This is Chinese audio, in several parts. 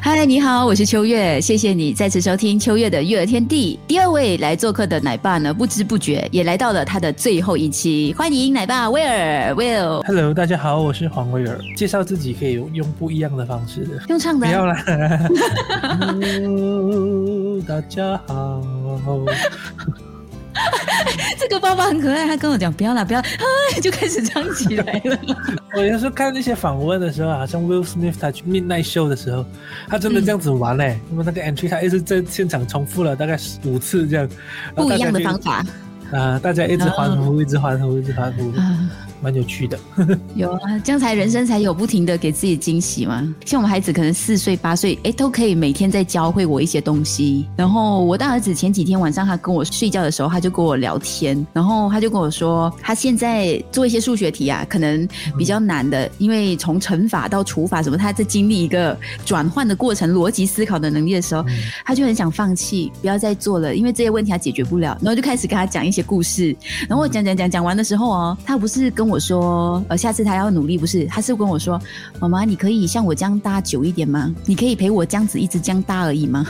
嗨，你好，我是秋月，谢谢你再次收听秋月的育儿天地。第二位来做客的奶爸呢，不知不觉也来到了他的最后一期，欢迎奶爸威尔，Will。Hello，大家好，我是黄威尔。介绍自己可以用不一样的方式，用唱的啊、不要啦。Hello，大家好。这个爸爸很可爱，他跟我讲不要啦，不要，啊，就开始唱起来了。我有时候看那些访问的时候，好像 Will Smith 他去 Midnight Show 的时候，他真的这样子玩嘞、因为那个 entry 他一直在现场重复了大概五次这样，不一样的方法啊、大家一直欢呼，一直欢呼，一直欢呼，啊。蛮有趣的。有啊，这样才人生才有不停的给自己惊喜嘛。像我们孩子可能四岁八岁，哎，都可以每天在教会我一些东西。然后我大儿子前几天晚上他跟我睡觉的时候，他就跟我聊天，然后他就跟我说，他现在做一些数学题啊，可能比较难的，因为从乘法到除法什么，他在经历一个转换的过程，逻辑思考的能力的时候，他就很想放弃，不要再做了，因为这些问题他解决不了。然后就开始跟他讲一些故事，然后我讲讲讲讲完的时候哦，他不是跟我说，呃，下次他要努力，不是，他是跟我说，妈妈，你可以像我这样搭久一点吗？你可以陪我这样子一直这样搭而已吗？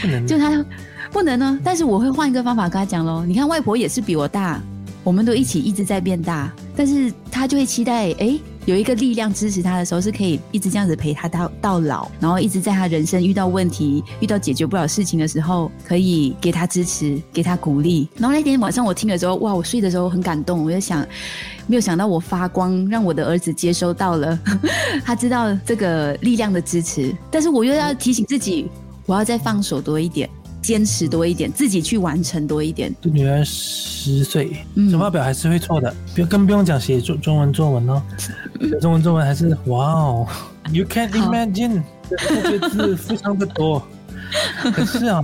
不能就他不能呢，但是我会换一个方法跟他讲喽。你看外婆也是比我大，我们都一起一直在变大，但是他就会期待，诶，有一个力量支持他的时候，是可以一直这样子陪他到到老，然后一直在他人生遇到问题、遇到解决不了事情的时候，可以给他支持，给他鼓励。然后那天晚上我听的时候，哇，我睡的时候很感动，我就想，没有想到我发光，让我的儿子接收到了，他知道这个力量的支持，但是我又要提醒自己，我要再放手多一点。坚持多一点，自己去完成多一点。女儿十岁，嗯。手发表还是会错的，不更不用讲写中中文作文哦，写中文作文还是哇哦，You can't imagine 这个字非常的多。可是啊，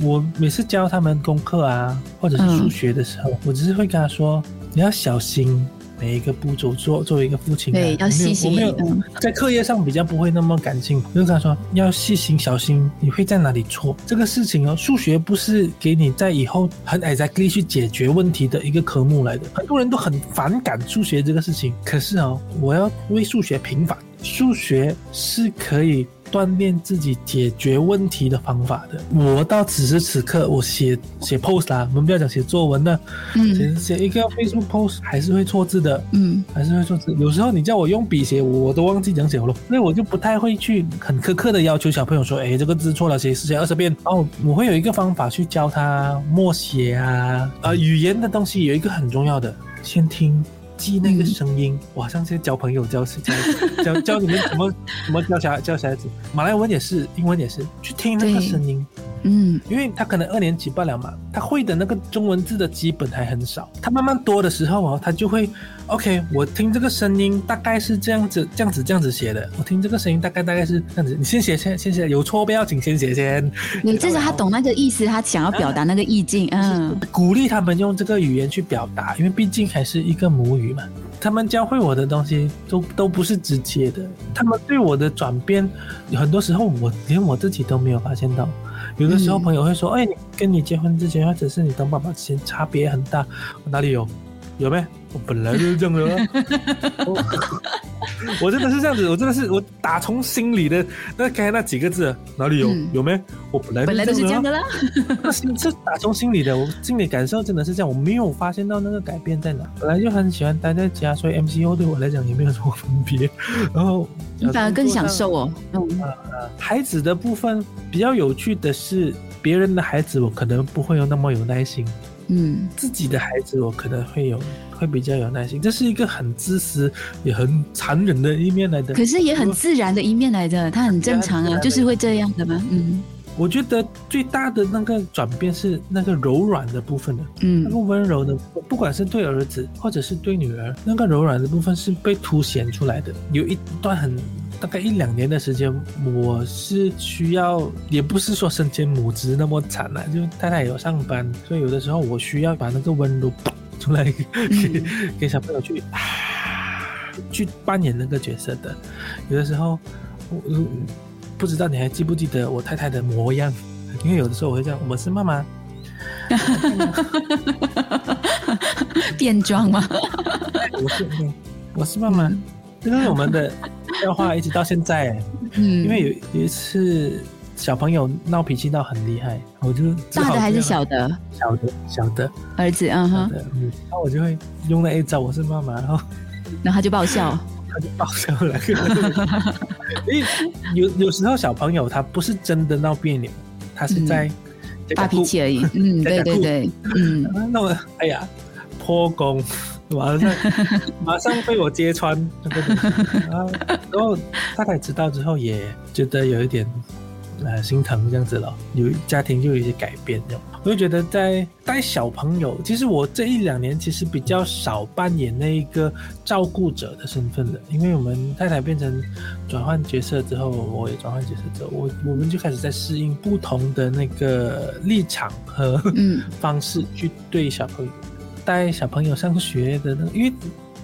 我每次教他们功课啊，或者是数学的时候，我只是会跟他说，你要小心每一个步骤做。作为一个父亲、啊，对要细心我没有，我没嗯有在课业上比较不会那么感性，我就跟他说要细心小心，你会在哪里错？这个事情哦，数学不是给你在以后很 exactly 去解决问题的一个科目来的。很多人都很反感数学这个事情，可是哦，我要为数学平反，数学是可以。锻炼自己解决问题的方法的。我到此时此刻，我写写 post 啦，我们不要讲写作文的，嗯写写一个 Facebook post 还是会错字的，嗯还是会错字。有时候你叫我用笔写，我都忘记讲写了，所以我就不太会去很苛刻的要求小朋友说，哎，这个字错了，写十写二十遍。哦，我会有一个方法去教他默写啊，呃，语言的东西有一个很重要的，先听。记那个声音，我好像在教朋友教 教教教你们怎么怎么教小孩教小孩子，马来文也是，英文也是，去听那个声音。嗯因为他可能二年级罢了嘛，他会的那个中文字的基本还很少。他慢慢多的时候哦，他就会，OK，我听这个声音大概是这样子、这样子、这样子写的。我听这个声音大概大概是这样子。你先写先先写，有错不要紧，先写先。你，至少他懂那个意思，他想要表达那个意境。嗯鼓励他们用这个语言去表达，因为毕竟还是一个母语嘛。他们教会我的东西都都不是直接的，他们对我的转变，很多时候我连我自己都没有发现到。有的时候嗯朋友会说：“哎，你跟你结婚之前，或者是你当爸爸之前，差别很大。”我哪里有？有没？我本来就是这样的啊。我我真的是这样子，我真的是我打从心里的那刚才那几个字哪里有？嗯有没？我本来本来都是这样的。啦。那心是打从心里的，我心里感受真的是这样，我没有发现到那个改变在哪。本来就很喜欢待在家，所以 MCO 对我来讲也没有什么分别。然后你反而更享受哦。嗯孩子的部分比较有趣的是，别人的孩子我可能不会有那么有耐心，嗯自己的孩子我可能会有会比较有耐心，这是一个很自私也很残忍的一面来的。可是也很自然的一面来的，他很正常啊，就是会这样的嘛。嗯我觉得最大的那个转变是那个柔软的部分的，那个嗯温柔的，不管是对儿子或者是对女儿，那个柔软的部分是被凸显出来的。有一段很大概一两年的时间，我是需要，也不是说身兼母职那么惨了、就太太也有上班，所以有的时候我需要把那个温柔出来给、给小朋友去。啊去扮演那个角色的。有的时候，我我不知道你还记不记得我太太的模样，因为有的时候我会这样，我是妈妈，变装吗？我是我是妈妈，这个是我们的笑话，一直到现在。嗯，因为有有一次小朋友闹脾气闹很厉害，我就大的还是小的小的小的儿子？嗯哼，嗯，然后我就会用那一招，我是妈妈，然后然后他就爆笑。他就爆笑了。因为有有时候小朋友他不是真的闹别扭，他是在这个发脾气而已。嗯，对对对，嗯，那我哎呀破功，马上 马上被我揭穿，然后然后太太知道之后也觉得有一点呃心疼这样子了，有家庭就有一些改变这样。我就觉得在带小朋友，其实我这一两年其实比较少扮演那一个照顾者的身份了，因为我们太太变成转换角色之后，我也转换角色之后，我我们就开始在适应不同的那个立场和嗯。方式去对小朋友带小朋友上学的那，因为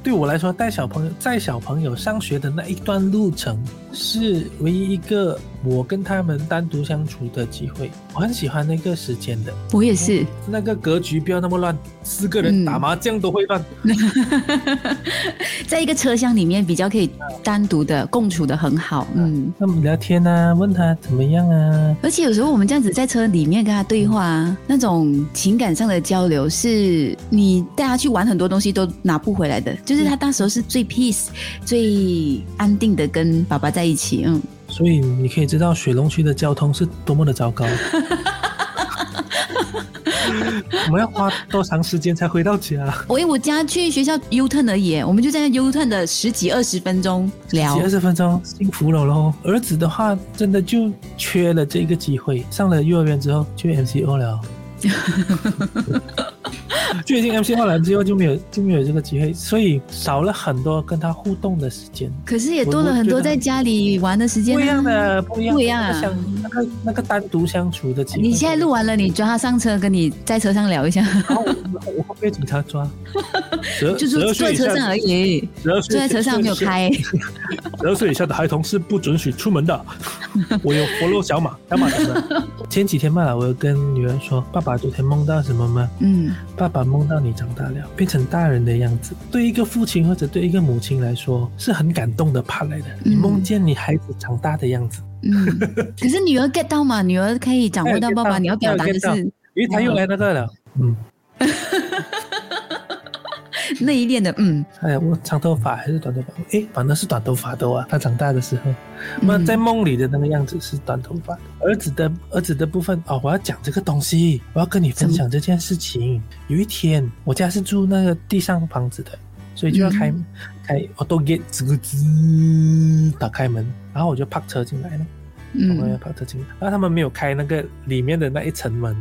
对我来说，带小朋友带小朋友上学的那一段路程是唯一一个我跟他们单独相处的机会，我很喜欢那个时间的，我也是。那个格局不要那么乱，四个人嗯打麻将都会乱。在一个车厢里面比较可以单独的共处的很好，嗯，那么聊天啊，问他怎么样啊？而且有时候我们这样子在车里面跟他对话啊，那种情感上的交流是你带他去玩很多东西都拿不回来的，就是他当时候是最 peace、最安定的跟爸爸在一起，嗯，所以你可以知道水龙区的交通是多么的糟糕。我们要花多长时间才回到家？我因为我家去学校 U turn 而已，我们就在那 U turn 的十几二十分钟聊几，二十分钟，幸福了喽。儿子的话，真的就缺了这个机会。上了幼儿园之后去 MCO 了，就已经 MCO 了之后就没有就没有这个机会，所以少了很多跟他互动的时间。可是也多了很多在家里玩的时间、啊，不一样的，不一样，不一样啊那个那个那个单独相处的机会。你现在录完了，你抓他上车，跟你在车上聊一下，然后我我会被警察抓，十就是坐在车上而已，坐在车上没有开。十二岁以下的孩童是不准许出门的。我有 follow 小马，小马怎么？前几天嘛，我有跟女儿说，爸爸昨天梦到什么吗？嗯，爸爸梦到你长大了，变成大人的样子。对一个父亲或者对一个母亲来说，是很感动的 part 来的。你梦见你孩子长大的样子，嗯，可是女儿 get 到嘛？女儿可以掌握到爸爸，你要表达的是因为他又来那个了。嗯，内敛的，嗯，哎呀，我长头发还是短头发？哎，反正是短头发的哇。他长大的时候，嗯那在梦里的那个样子是短头发的。儿子的儿子的部分哦，我要讲这个东西，我要跟你分享这件事情。有一天，我家是住那个地上房子的，所以就要开、嗯开 auto gate 吱咯吱打开门，然后我就泊车进来了。我要嗯泊车进来，然后他们没有开那个里面的那一层门，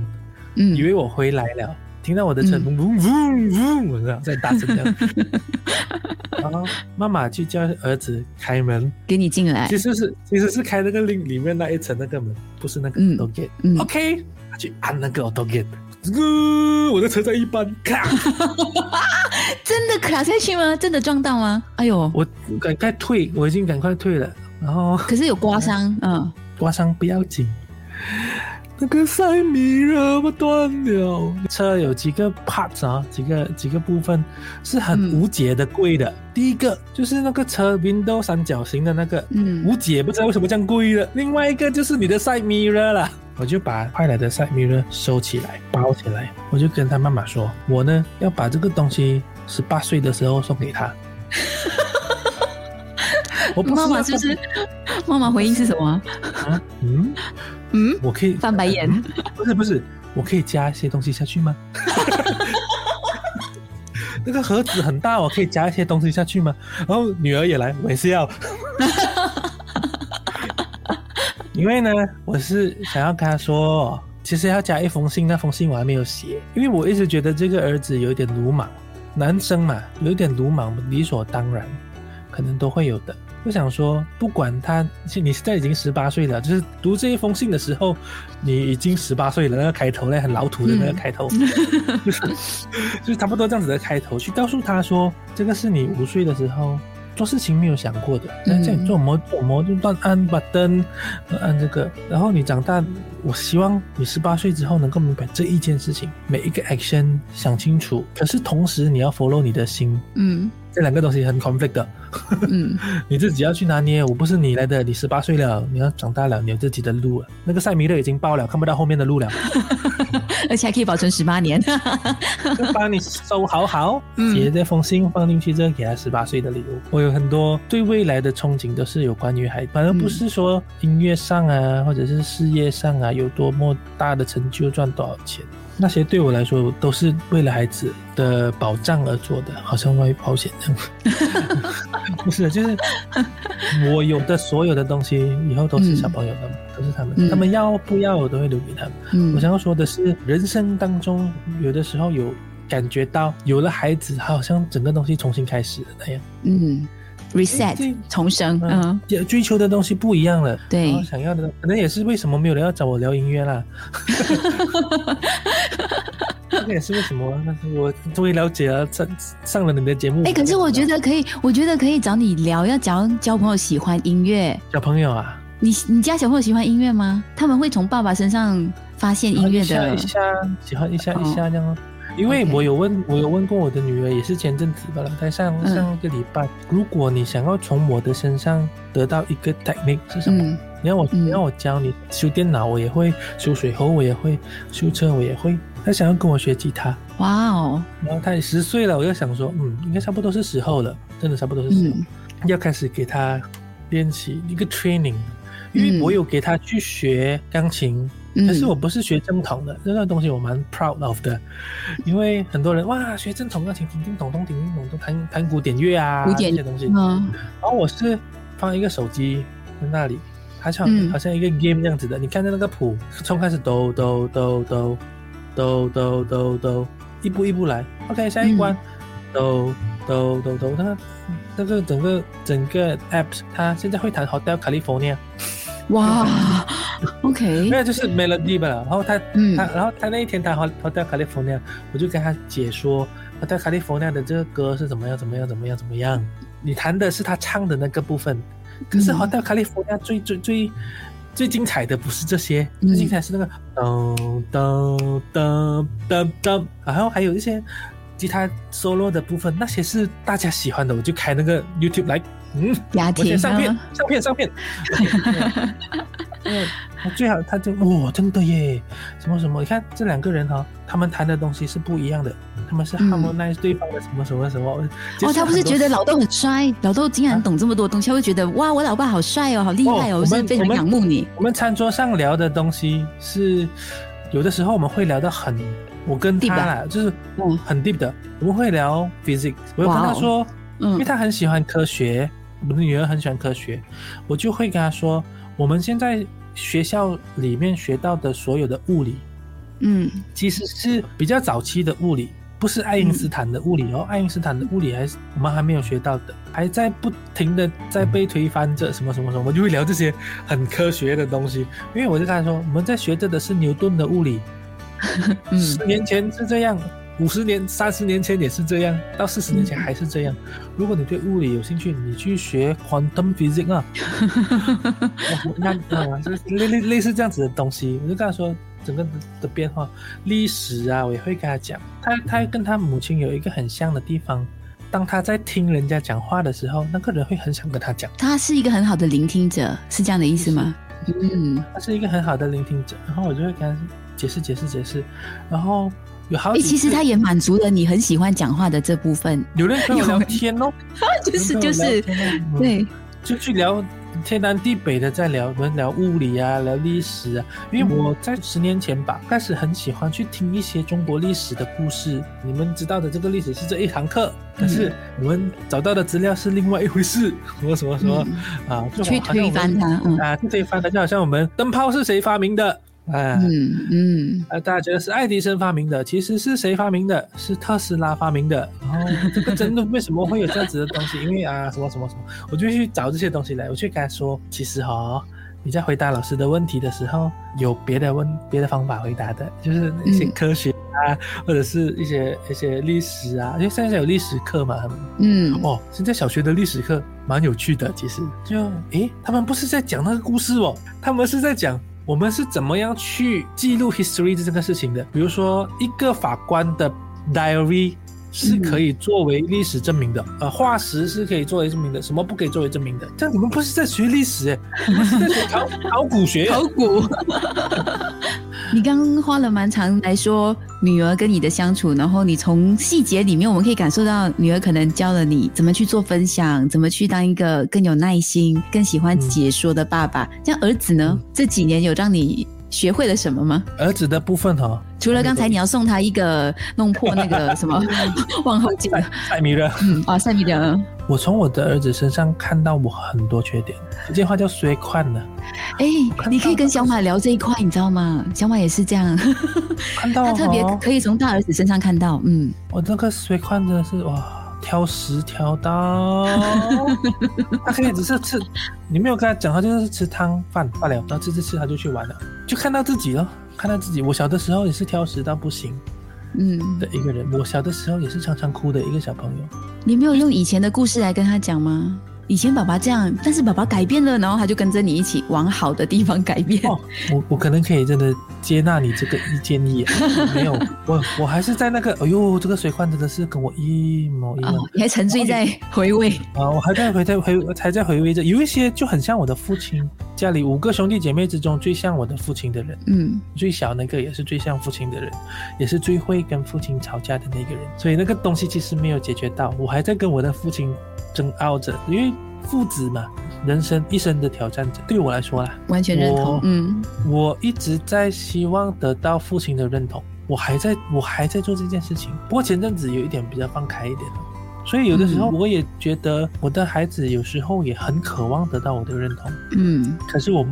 嗯，以为我回来了，听到我的车嗡嗡嗡嗡，我这样在大声 然后妈妈去叫儿子开门，给你进来。其，实是其实是开那个里里面那一层那个门，不是那个嗯 auto gate。嗯。OK，他去按那个 auto gate，呃，我的车在一般，咔，真的卡下去吗？真的撞到吗？哎呦，我赶快退，我已经赶快退了，然后可是有刮伤，嗯，刮伤不要紧。那个塞米勒不断了，车有几个 parts 啊，几个几个部分是很嗯无解的贵的。第一个就是那个车 window 三角形的那个，嗯无解，不知道为什么这样贵的。另外一个就是你的 side mirror 了，我就把派来的 side mirror 收起来，包起来，我就跟他妈妈说，我呢要把这个东西十八岁的时候送给他。我不妈妈就是？妈妈回应是什么？啊？嗯。嗯，我可以翻白眼嗯不是不是，我可以加一些东西下去吗？那个盒子很大，我可以加一些东西下去吗？然后女儿也来，我也是要。因为呢，我是想要跟她说，其实要加一封信，那封信我还没有写，因为我一直觉得这个儿子有一点鲁莽，男生嘛，有一点鲁莽，理所当然，可能都会有的。我想说，不管他，你现在已经十八岁了，就是读这一封信的时候，你已经十八岁了。那个开头嘞，很老土的那个开头，就是就是差不多这样子的开头，去告诉他说，这个是你五岁的时候做事情没有想过的，那这样做模做模就乱按把灯，按这个，然后你长大，我希望你十八岁之后能够明白这一件事情，每一个 action 想清楚，可是同时你要 follow 你的心，嗯这两个东西很 conflict 的，嗯，你自己要去拿捏。我不是你来的，你十八岁了，你要长大了，你有自己的路了。那个塞米勒已经爆了，看不到后面的路了，而且还可以保存十八年。就 帮你收好好，嗯写这封信放进去，这个给他十八岁的礼物。我有很多对未来的憧憬，都是有关于孩子，反而不是说音乐上啊，或者是事业上啊有多么大的成就，赚多少钱。那些对我来说都是为了孩子的保障而做的，好像外保险这样。不是，就是我有的所有的东西，以后都是小朋友的，都是他们，嗯他们要不要我都会留给他们。嗯我想要说的是，人生当中有的时候有感觉到，有了孩子，好像整个东西重新开始了那样。嗯对，reset 重生，嗯，也追求的东西不一样了，对想要的可能也是为什么没有人要找我聊音乐啦。这个也是为什么，但是我终于了解了，上上了你的节目。哎、可是我觉得可以，我觉得可以找你聊，要找交朋友喜欢音乐。小朋友啊，你你家小朋友喜欢音乐吗？他们会从爸爸身上发现音乐的一下一，下喜欢一下哦一下这样哦。因为我有问，我有问过我的女儿，也是前阵子吧了，在上嗯。上个礼拜，如果你想要从我的身上得到一个 technique 是什么？嗯。你要我嗯。你要我教你修电脑，我也会；修水喉，我也会；修车，我也会。他想要跟我学吉他，哇哦，然后他也十岁了，我就想说，嗯，应该差不多是时候了，真的差不多是时候，嗯。要开始给他练习一个 training，因为嗯。我有给他去学钢琴，嗯。可是我不是学正统的，这段东西我蛮 proud of 的，因为很多人哇学正统钢琴，叮叮咚咚，叮叮咚咚，弹弹古典乐啊，古典这些东西，嗯。然后我是放一个手机在那里，好像、嗯。好像一个 game 这样子的，你看着那个谱，从开始哆哆哆哆哆哆哆哆，一步一步来。OK，下一关，哆哆哆哆，那个那个整个整个 app 它现在会弹 Hotel California，哇，OK，没有就是 melody 吧，然后他嗯。他然后他那一天弹 Hotel California，我就跟他解说 Hotel California 的这个歌是怎么样怎么样怎么样怎么样，你弹的是他唱的那个部分，可是嗯。Hotel California 最最最最精彩的不是这些，嗯。最精彩是那个噔噔噔噔噔，然后还有一些吉他 solo 的部分，那些是大家喜欢的，我就开那个 YouTube 来，嗯，我先上片啊，上片，上片。嗯，他最好他就哇，真的耶，什么什么？你看这两个人哈、他们谈的东西是不一样的，他们是嗯 harmonize 对方的什么什么什么。哦，他不是觉得老豆很帅，老豆竟然啊懂这么多东西，他会觉得哇，我老爸好帅哦，好厉害哦，哦我是非常仰慕你。我们餐桌上聊的东西是有的时候我们会聊到很，我跟他啦，就是嗯很 deep 的，我们会聊 physics，我有跟他说。嗯因为嗯他很喜欢科学，我的女儿很喜欢科学，我就会跟她说，我们现在学校里面学到的所有的物理，嗯其实是比较早期的物理，不是爱因斯坦的物理哦。爱因斯坦的物理还是我们还没有学到的，还在不停的在被推翻着什么什么什么，我就会聊这些很科学的东西。因为我就跟她说，我们在学着的是牛顿的物理，嗯十年前是这样，五十年、三十年前也是这样，到四十年前还是这样。如果你对物理有兴趣，你去学 quantum physics 啊，哦那啊，就是类类类似这样子的东西。我就跟他说，整个的的变化，历史啊，我也会跟他讲。他他跟他母亲有一个很像的地方，当他在听人家讲话的时候，那个人会很想跟他讲。他是一个很好的聆听者，是这样的意思吗？嗯，他是一个很好的聆听者，然后我就会跟他解释解释解释，然后有好其实他也满足了你很喜欢讲话的这部分，有人跟我聊天哦，就是就是对，就去聊天南地北的在聊，我们聊物理啊，聊历史啊。因为我在十年前吧，开始很喜欢去听一些中国历史的故事。你们知道的这个历史是这一堂课，但是我们找到的资料是另外一回事，什么什么什么、啊，就去推翻它，嗯啊，去推翻它，就好像我们灯泡是谁发明的？啊，嗯嗯，啊，大家觉得是爱迪生发明的，其实是谁发明的？是特斯拉发明的。然后这个真的为什么会有这样子的东西？因为啊，什么什么什么，我就去找这些东西来，我去跟他说，其实哈、你在回答老师的问题的时候，有别的问别的方法回答的，就是一些嗯科学啊，或者是一些一些历史啊，因为现在有历史课嘛，嗯，哦，现在小学的历史课蛮有趣的，其实就诶，他们不是在讲那个故事哦，他们是在讲我们是怎么样去记录 history 这个事情的。比如说，一个法官的 diary 是可以作为历史证明的，呃，化石是可以作为证明的，什么不可以作为证明的？这样你们不是在学历史诶，你们是在学考 考古学。考古。你刚刚花了蛮长来说女儿跟你的相处，然后你从细节里面，我们可以感受到女儿可能教了你怎么去做分享，怎么去当一个更有耐心、更喜欢解说的爸爸。这样儿子呢？嗯这几年有让你学会了什么吗？儿子的部分哈、哦，除了刚才你要送他一个弄破那个什么 往后镜，塞米勒，嗯啊，塞米勒，我从我的儿子身上看到我很多缺点，这句话叫衰宽呢。哎，你可以跟小马聊这一块，你知道吗？小马也是这样，看到 他特别哦可以从大儿子身上看到，嗯。我这个水矿真的是哇，挑食挑到，他可以只是吃，你没有跟他讲，他就是吃汤饭罢了，然后吃吃吃他就去玩了，就看到自己了，看到自己。我小的时候也是挑食到不行嗯，的一个人，我小的时候也是常常哭的一个小朋友。你没有用以前的故事来跟他讲吗？以前爸爸这样，但是爸爸改变了，然后他就跟着你一起往好的地方改变。哦，我我可能可以真的接纳你这个意建议，没有，我我还是在那个，哎呦，这个水罐真的是跟我一模一样。哦，你还沉醉在回味。啊，我还在回在回还在回味着，有一些就很像我的父亲，家里五个兄弟姐妹之中最像我的父亲的人，嗯最小那个也是最像父亲的人，也是最会跟父亲吵架的那个人，所以那个东西其实没有解决到，我还在跟我的父亲争拗着，因为父子嘛，人生一生的挑战者，对我来说啦，完全认同我。嗯我一直在希望得到父亲的认同，我还在我还在做这件事情。不过前阵子有一点比较放开一点了，所以有的时候嗯我也觉得我的孩子有时候也很渴望得到我的认同，嗯，可是我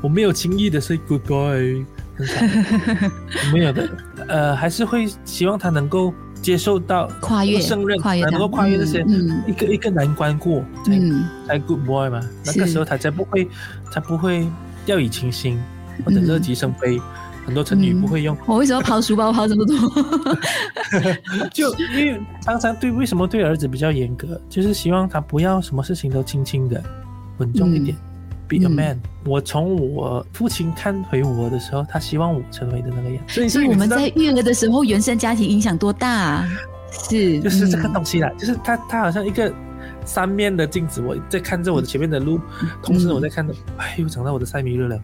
我没有轻易的 say goodbye，没有的，呃，还是会希望他能够接受到跨越胜任，跨越能够跨越这些、嗯一个一个难关过，才、嗯。才 good boy 嘛，那个时候他才不会，才不会掉以轻心或者嗯乐极生悲，很多成语嗯不会用，我为什么抛书包抛这么多？就因为常常对为什么对儿子比较严格，就是希望他不要什么事情都轻轻的，稳重一点。Be a 嗯。man、我从我父亲看回我的时候，他希望我成为的那个样。所以，所以我们在育儿的时候，原生家庭影响多大、啊？是，就是这个嗯。东西啦，就是他他好像一个三面的镜子，我在看着我的前面的路，同时我在看到，哎，又长到我的塞米勒了，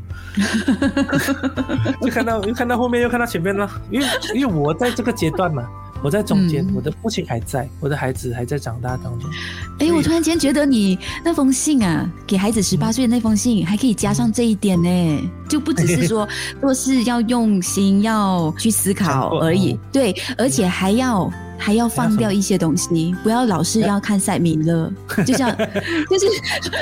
就看到又看到后面又看到前面了，因为因为我在这个阶段嘛，我在中间，嗯。我的父亲还在，我的孩子还在长大当中，哎，我突然间觉得你那封信啊，给孩子十八岁的那封信，还可以加上这一点呢，就不只是说 做事要用心，要去思考而已，对，而且还要。还要放掉一些东西，不要老是要看赛米勒，就像 就是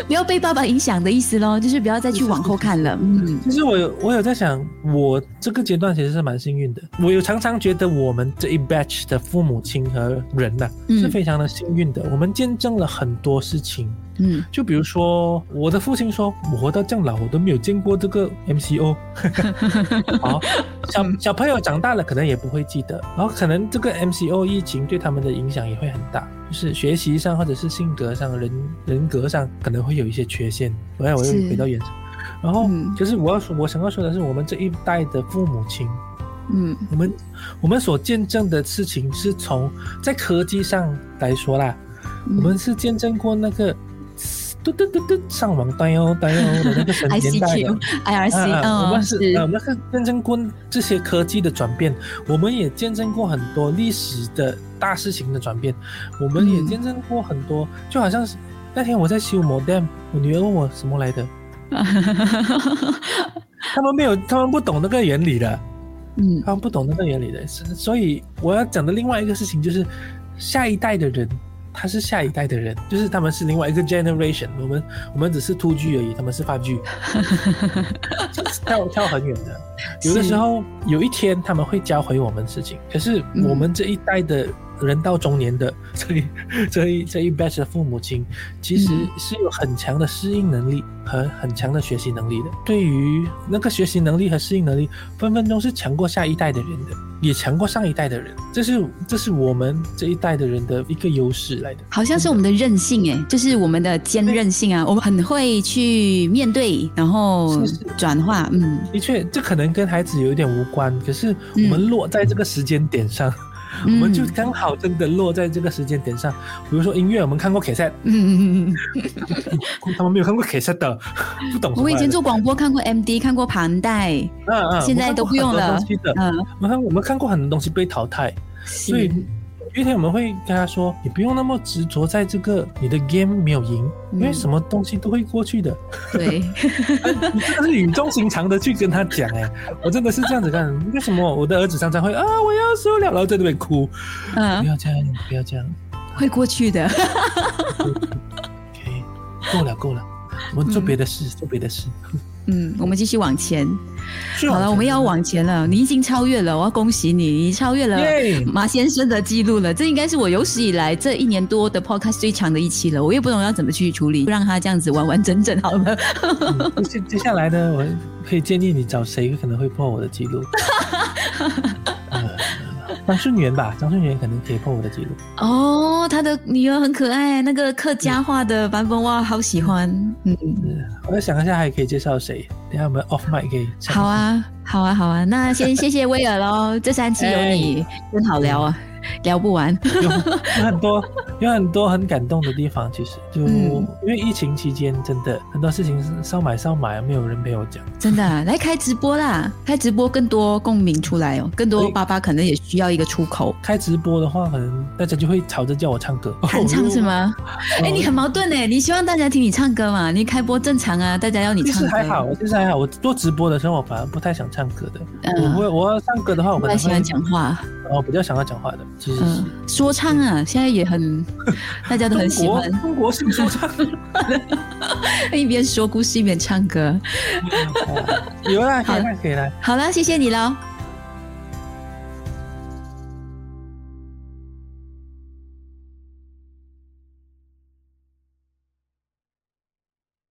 不要被爸爸影响的意思咯，就是不要再去往后看了。嗯其实我有我有在想，我这个阶段其实是蛮幸运的。我有常常觉得我们这一 batch 的父母亲和人呐、嗯是非常的幸运的。我们见证了很多事情，嗯就比如说我的父亲说，我活到这样老，我都没有见过这个 MCO。好，小小朋友长大了可能也不会记得，然后可能这个 MCO 疫情对他们的影响也会很大，就是学习上或者是性格上、人人格上可能会有一些缺陷。我要我又回到原生。然后，就是我要说，我想要说的是，我们这一代的父母亲，嗯我们我们所见证的事情，是从在科技上来说啦，嗯我们是见证过那个嘟嘟嘟嘟上网呆哦呆哦的那个神年代的。IRC，啊啊我嗯，们是呃我们是见证过这些科技的转变，我们也见证过很多历史的大事情的转变，我们也嗯见证过很多，就好像是那天我在修 modem，我女儿问我什么来的，他们没有，他们不懂那个原理的，嗯。他们不懂那个原理的，所以我要讲的另外一个事情就是，下一代的人，他是下一代的人，就是他们是另外一个 generation，我们我们只是 two G 而已，他们是 five G，跳跳很远的。有的时候有一天他们会教会我们事情，可是嗯我们这一代的人到中年的 这一这一这一 batch 的父母亲，其实嗯是有很强的适应能力和很强的学习能力的。对于那个学习能力和适应能力，分分钟是强过下一代的人的，也强过上一代的人。这是这是我们这一代的人的一个优势来的。好像是我们的韧性哎，就是我们的坚韧性啊，我们很会去面对，然后是是转化，嗯，的确，这可能跟孩子有一点无关，可是我们落在这个时间点上，我们就刚好真的落在这个时间点上。比如说音乐，我们看过 cassette，嗯嗯嗯嗯，他们没有看过 cassette 的，不懂。我们以前做广播看过 MD，看过盘带，嗯嗯，现在都不用了。我们看过很多东西的，嗯，我们看我们看过很多东西被淘汰，所以是有一天我们会跟他说，你不用那么执着在这个你的 game 没有赢，因为嗯什么东西都会过去的。对，你真的是语重心长的去跟他讲哎、我真的是这样子干。为什么我的儿子常常会啊，我要输了，然后在那边哭，嗯不嗯，要这样，不要这样会过去的，，OK，够了够了，我们做别的事，做别的事。嗯，我们继续往前。是好了，我们要往前了，你已经超越了，我要恭喜你，你超越了马先生的记录了。这应该是我有史以来这一年多的 podcast 最长的一期了，我也不懂要怎么去处理，让他这样子完完整整好了。嗯接接下来呢，我可以建议你找谁可能会破我的记录。呃张顺元吧，张顺元可能可以破我的记录。哦，他的女儿很可爱，那个客家话的版本哇，好喜欢。嗯，我再想一下还可以介绍谁，等下我们 off mic 可以好，啊，好啊，好啊，那先谢谢威尔喽，这三期有你，真好聊啊，聊不完。有有很多有很多很感动的地方，其实就、嗯因为疫情期间，真的很多事情是少买少买，没有人陪我讲。真的啊、来开直播啦！开直播更多共鸣出来哦，更多爸爸可能也需要一个出口。开直播的话，可能大家就会吵着叫我唱歌，弹唱是吗？哦哎、你很矛盾哎，你希望大家听你唱歌嘛？你开播正常啊，大家要你唱歌。实还好，其实还好。我做直播的时候，我反而不太想唱歌的。嗯我会我要唱歌的话，我可能会我还喜欢讲话，我比较想要讲话的，其实是嗯，说唱啊，现在也很，大家都很喜欢，中国式说唱，一边说故事一边唱歌。有啦，可以好啦，可以啦。好了，谢谢你喽。